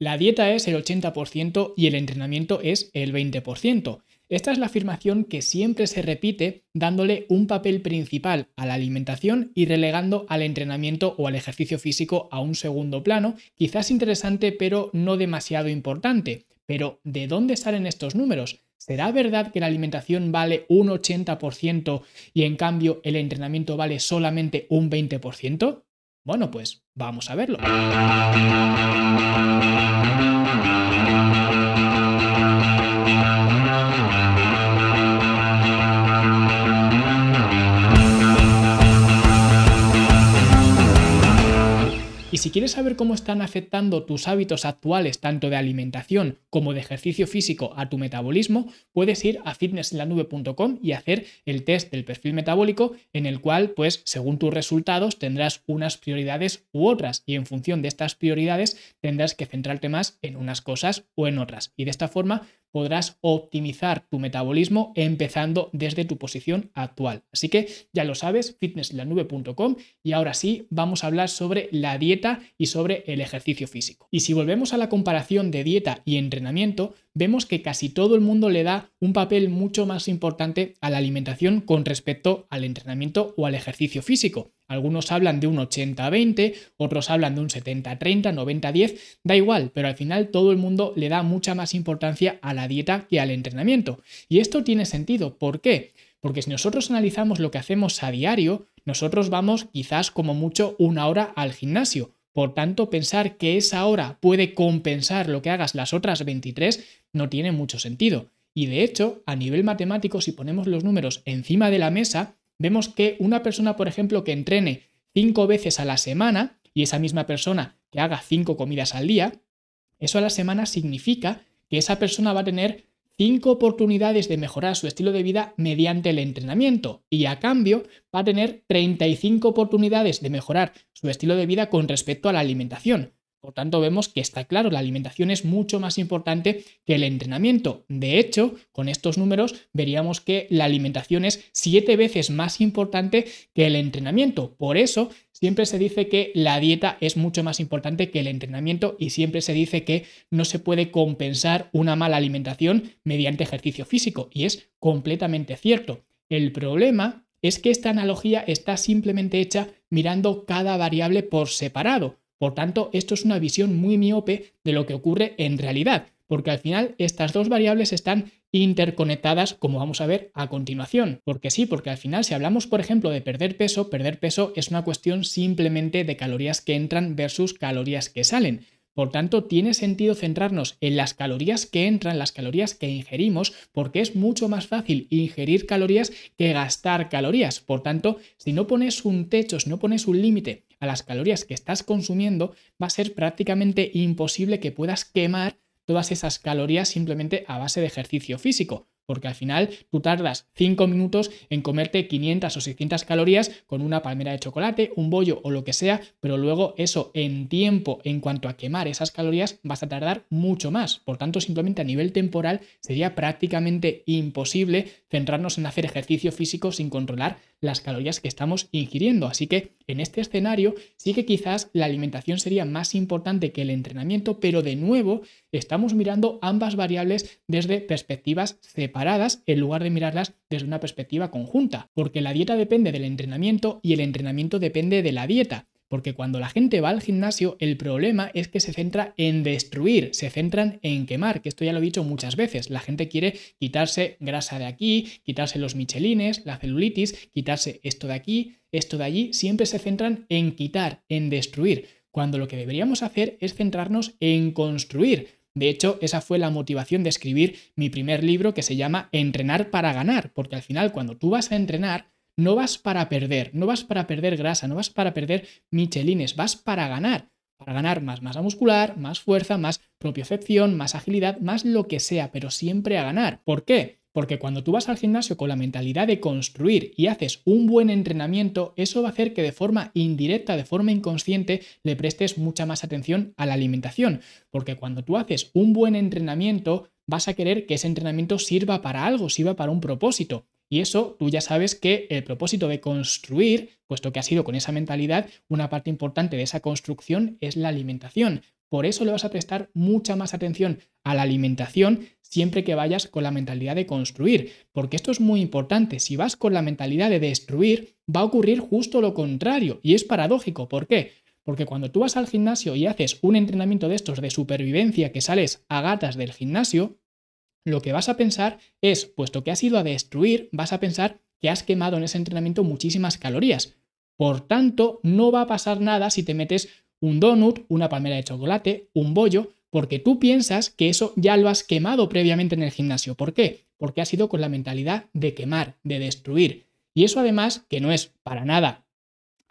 La dieta es el 80% y el entrenamiento es el 20%. Esta es la afirmación que siempre se repite dándole un papel principal a la alimentación y relegando al entrenamiento o al ejercicio físico a un segundo plano, quizás interesante pero no demasiado importante. Pero ¿de dónde salen estos números? ¿Será verdad que la alimentación vale un 80% y en cambio el entrenamiento vale solamente un 20%? Bueno, pues vamos a verlo. Si quieres saber cómo están afectando tus hábitos actuales, tanto de alimentación como de ejercicio físico, a tu metabolismo, puedes ir a fitnesslanube.com y hacer el test del perfil metabólico, en el cual, pues, según tus resultados, tendrás unas prioridades u otras. Y en función de estas prioridades, tendrás que centrarte más en unas cosas o en otras. Y de esta forma podrás optimizar tu metabolismo empezando desde tu posición actual. Así que ya lo sabes, fitnesslanube.com y ahora sí vamos a hablar sobre la dieta y sobre el ejercicio físico. Y si volvemos a la comparación de dieta y entrenamiento, vemos que casi todo el mundo le da un papel mucho más importante a la alimentación con respecto al entrenamiento o al ejercicio físico. Algunos hablan de un 80-20, otros hablan de un 70-30, 90-10, da igual, pero al final todo el mundo le da mucha más importancia a la dieta que al entrenamiento. Y esto tiene sentido, ¿por qué? Porque si nosotros analizamos lo que hacemos a diario, nosotros vamos quizás como mucho una hora al gimnasio. Por tanto, pensar que esa hora puede compensar lo que hagas las otras 23 no tiene mucho sentido. Y de hecho, a nivel matemático, si ponemos los números encima de la mesa, vemos que una persona, por ejemplo, que entrene cinco veces a la semana y esa misma persona que haga cinco comidas al día, eso a la semana significa que esa persona va a tener cinco oportunidades de mejorar su estilo de vida mediante el entrenamiento y a cambio va a tener 35 oportunidades de mejorar su estilo de vida con respecto a la alimentación. Por tanto, vemos que está claro, la alimentación es mucho más importante que el entrenamiento. De hecho, con estos números veríamos que la alimentación es siete veces más importante que el entrenamiento. Por eso, siempre se dice que la dieta es mucho más importante que el entrenamiento y siempre se dice que no se puede compensar una mala alimentación mediante ejercicio físico. Y es completamente cierto. El problema es que esta analogía está simplemente hecha mirando cada variable por separado. Por tanto, esto es una visión muy miope de lo que ocurre en realidad, porque al final estas dos variables están interconectadas, como vamos a ver a continuación. Porque sí, porque al final si hablamos, por ejemplo, de perder peso, perder peso es una cuestión simplemente de calorías que entran versus calorías que salen. Por tanto, tiene sentido centrarnos en las calorías que entran, las calorías que ingerimos, porque es mucho más fácil ingerir calorías que gastar calorías. Por tanto, si no pones un techo, si no pones un límite a las calorías que estás consumiendo, va a ser prácticamente imposible que puedas quemar todas esas calorías simplemente a base de ejercicio físico porque al final tú tardas 5 minutos en comerte 500 o 600 calorías con una palmera de chocolate, un bollo o lo que sea, pero luego eso en tiempo, en cuanto a quemar esas calorías, vas a tardar mucho más. Por tanto, simplemente a nivel temporal sería prácticamente imposible centrarnos en hacer ejercicio físico sin controlar las calorías que estamos ingiriendo. Así que en este escenario sí que quizás la alimentación sería más importante que el entrenamiento, pero de nuevo estamos mirando ambas variables desde perspectivas separadas en lugar de mirarlas desde una perspectiva conjunta, porque la dieta depende del entrenamiento y el entrenamiento depende de la dieta. Porque cuando la gente va al gimnasio, el problema es que se centra en destruir, se centran en quemar, que esto ya lo he dicho muchas veces. La gente quiere quitarse grasa de aquí, quitarse los michelines, la celulitis, quitarse esto de aquí, esto de allí. Siempre se centran en quitar, en destruir, cuando lo que deberíamos hacer es centrarnos en construir. De hecho, esa fue la motivación de escribir mi primer libro que se llama Entrenar para ganar, porque al final cuando tú vas a entrenar, no vas para perder, no vas para perder grasa, no vas para perder michelines, vas para ganar, para ganar más masa muscular, más fuerza, más propiocepción, más agilidad, más lo que sea, pero siempre a ganar. ¿Por qué? Porque cuando tú vas al gimnasio con la mentalidad de construir y haces un buen entrenamiento, eso va a hacer que de forma indirecta, de forma inconsciente, le prestes mucha más atención a la alimentación. Porque cuando tú haces un buen entrenamiento, vas a querer que ese entrenamiento sirva para algo, sirva para un propósito. Y eso tú ya sabes que el propósito de construir, puesto que ha sido con esa mentalidad, una parte importante de esa construcción es la alimentación. Por eso le vas a prestar mucha más atención a la alimentación siempre que vayas con la mentalidad de construir, porque esto es muy importante. Si vas con la mentalidad de destruir, va a ocurrir justo lo contrario. Y es paradójico. ¿Por qué? Porque cuando tú vas al gimnasio y haces un entrenamiento de estos de supervivencia que sales a gatas del gimnasio, lo que vas a pensar es, puesto que has ido a destruir, vas a pensar que has quemado en ese entrenamiento muchísimas calorías. Por tanto, no va a pasar nada si te metes un donut, una palmera de chocolate, un bollo, porque tú piensas que eso ya lo has quemado previamente en el gimnasio. ¿Por qué? Porque has ido con la mentalidad de quemar, de destruir. Y eso además, que no es para nada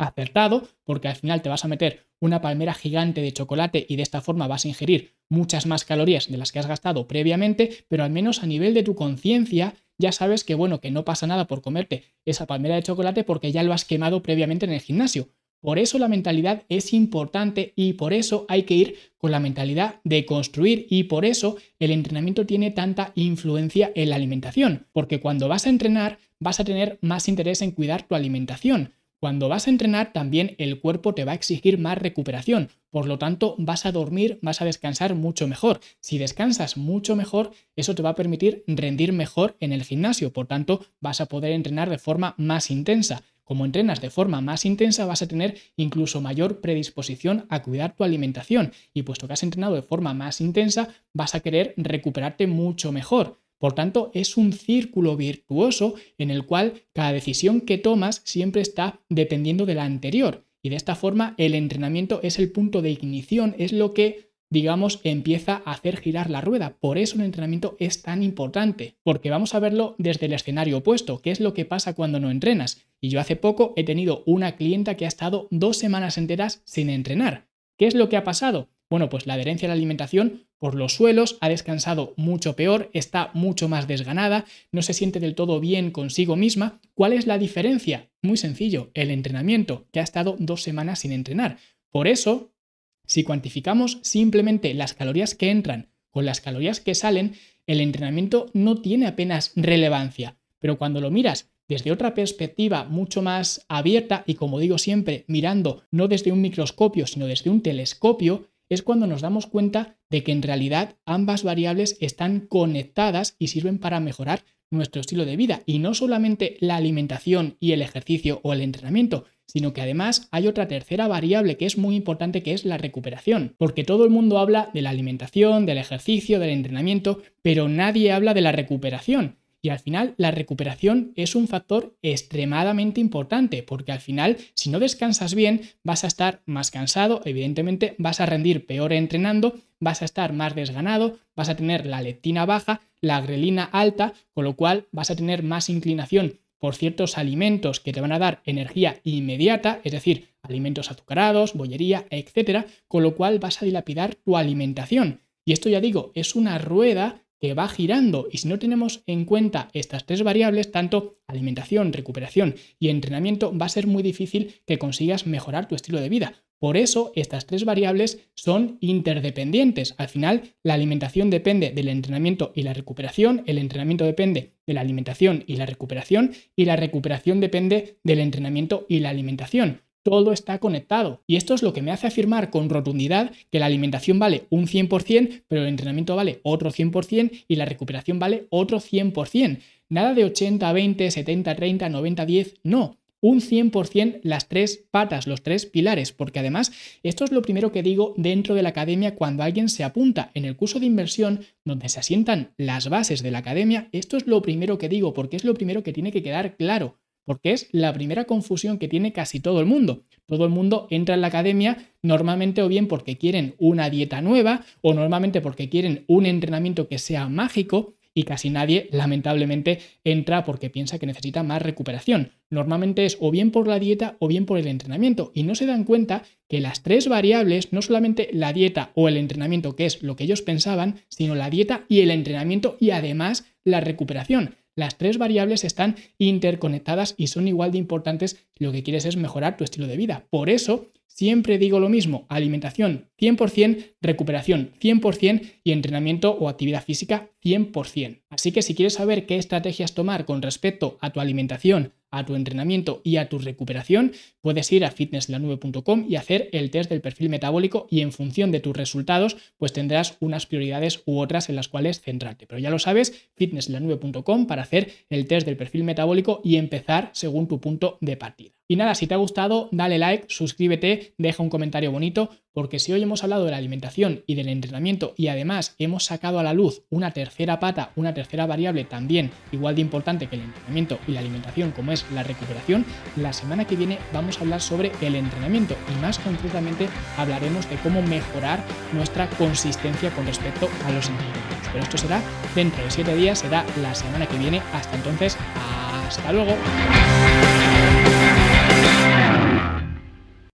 acertado, porque al final te vas a meter una palmera gigante de chocolate y de esta forma vas a ingerir muchas más calorías de las que has gastado previamente, pero al menos a nivel de tu conciencia ya sabes que bueno, que no pasa nada por comerte esa palmera de chocolate porque ya lo has quemado previamente en el gimnasio. Por eso la mentalidad es importante y por eso hay que ir con la mentalidad de construir y por eso el entrenamiento tiene tanta influencia en la alimentación, porque cuando vas a entrenar vas a tener más interés en cuidar tu alimentación. Cuando vas a entrenar también el cuerpo te va a exigir más recuperación, por lo tanto vas a dormir, vas a descansar mucho mejor. Si descansas mucho mejor, eso te va a permitir rendir mejor en el gimnasio, por tanto vas a poder entrenar de forma más intensa. Como entrenas de forma más intensa vas a tener incluso mayor predisposición a cuidar tu alimentación y puesto que has entrenado de forma más intensa vas a querer recuperarte mucho mejor. Por tanto, es un círculo virtuoso en el cual cada decisión que tomas siempre está dependiendo de la anterior. Y de esta forma, el entrenamiento es el punto de ignición, es lo que, digamos, empieza a hacer girar la rueda. Por eso el entrenamiento es tan importante, porque vamos a verlo desde el escenario opuesto, qué es lo que pasa cuando no entrenas. Y yo hace poco he tenido una clienta que ha estado dos semanas enteras sin entrenar. ¿Qué es lo que ha pasado? Bueno, pues la adherencia a la alimentación por los suelos, ha descansado mucho peor, está mucho más desganada, no se siente del todo bien consigo misma. ¿Cuál es la diferencia? Muy sencillo, el entrenamiento, que ha estado dos semanas sin entrenar. Por eso, si cuantificamos simplemente las calorías que entran con las calorías que salen, el entrenamiento no tiene apenas relevancia. Pero cuando lo miras desde otra perspectiva mucho más abierta y como digo siempre, mirando no desde un microscopio, sino desde un telescopio, es cuando nos damos cuenta de que en realidad ambas variables están conectadas y sirven para mejorar nuestro estilo de vida. Y no solamente la alimentación y el ejercicio o el entrenamiento, sino que además hay otra tercera variable que es muy importante que es la recuperación. Porque todo el mundo habla de la alimentación, del ejercicio, del entrenamiento, pero nadie habla de la recuperación. Y al final la recuperación es un factor extremadamente importante porque al final si no descansas bien vas a estar más cansado, evidentemente vas a rendir peor entrenando, vas a estar más desganado, vas a tener la leptina baja, la grelina alta, con lo cual vas a tener más inclinación por ciertos alimentos que te van a dar energía inmediata, es decir, alimentos azucarados, bollería, etcétera, con lo cual vas a dilapidar tu alimentación. Y esto ya digo, es una rueda que va girando y si no tenemos en cuenta estas tres variables, tanto alimentación, recuperación y entrenamiento, va a ser muy difícil que consigas mejorar tu estilo de vida. Por eso estas tres variables son interdependientes. Al final, la alimentación depende del entrenamiento y la recuperación, el entrenamiento depende de la alimentación y la recuperación, y la recuperación depende del entrenamiento y la alimentación todo está conectado. Y esto es lo que me hace afirmar con rotundidad que la alimentación vale un 100%, pero el entrenamiento vale otro 100% y la recuperación vale otro 100%. Nada de 80, 20, 70, 30, 90, 10, no. Un 100% las tres patas, los tres pilares, porque además esto es lo primero que digo dentro de la academia cuando alguien se apunta en el curso de inversión donde se asientan las bases de la academia, esto es lo primero que digo porque es lo primero que tiene que quedar claro porque es la primera confusión que tiene casi todo el mundo. Todo el mundo entra en la academia normalmente o bien porque quieren una dieta nueva o normalmente porque quieren un entrenamiento que sea mágico y casi nadie lamentablemente entra porque piensa que necesita más recuperación. Normalmente es o bien por la dieta o bien por el entrenamiento y no se dan cuenta que las tres variables, no solamente la dieta o el entrenamiento, que es lo que ellos pensaban, sino la dieta y el entrenamiento y además la recuperación. Las tres variables están interconectadas y son igual de importantes si lo que quieres es mejorar tu estilo de vida. Por eso, siempre digo lo mismo, alimentación 100%, recuperación 100% y entrenamiento o actividad física 100%. Así que si quieres saber qué estrategias tomar con respecto a tu alimentación, a tu entrenamiento y a tu recuperación, puedes ir a fitnesslanube.com y hacer el test del perfil metabólico y en función de tus resultados, pues tendrás unas prioridades u otras en las cuales centrarte. Pero ya lo sabes, fitnesslanube.com para hacer el test del perfil metabólico y empezar según tu punto de partida. Y nada, si te ha gustado, dale like, suscríbete, deja un comentario bonito, porque si hoy hemos hablado de la alimentación y del entrenamiento y además hemos sacado a la luz una tercera pata, una tercera variable también igual de importante que el entrenamiento y la alimentación como es la recuperación, la semana que viene vamos a hablar sobre el entrenamiento y más concretamente hablaremos de cómo mejorar nuestra consistencia con respecto a los entrenamientos. Pero esto será dentro de 7 días, será la semana que viene. Hasta entonces, hasta luego.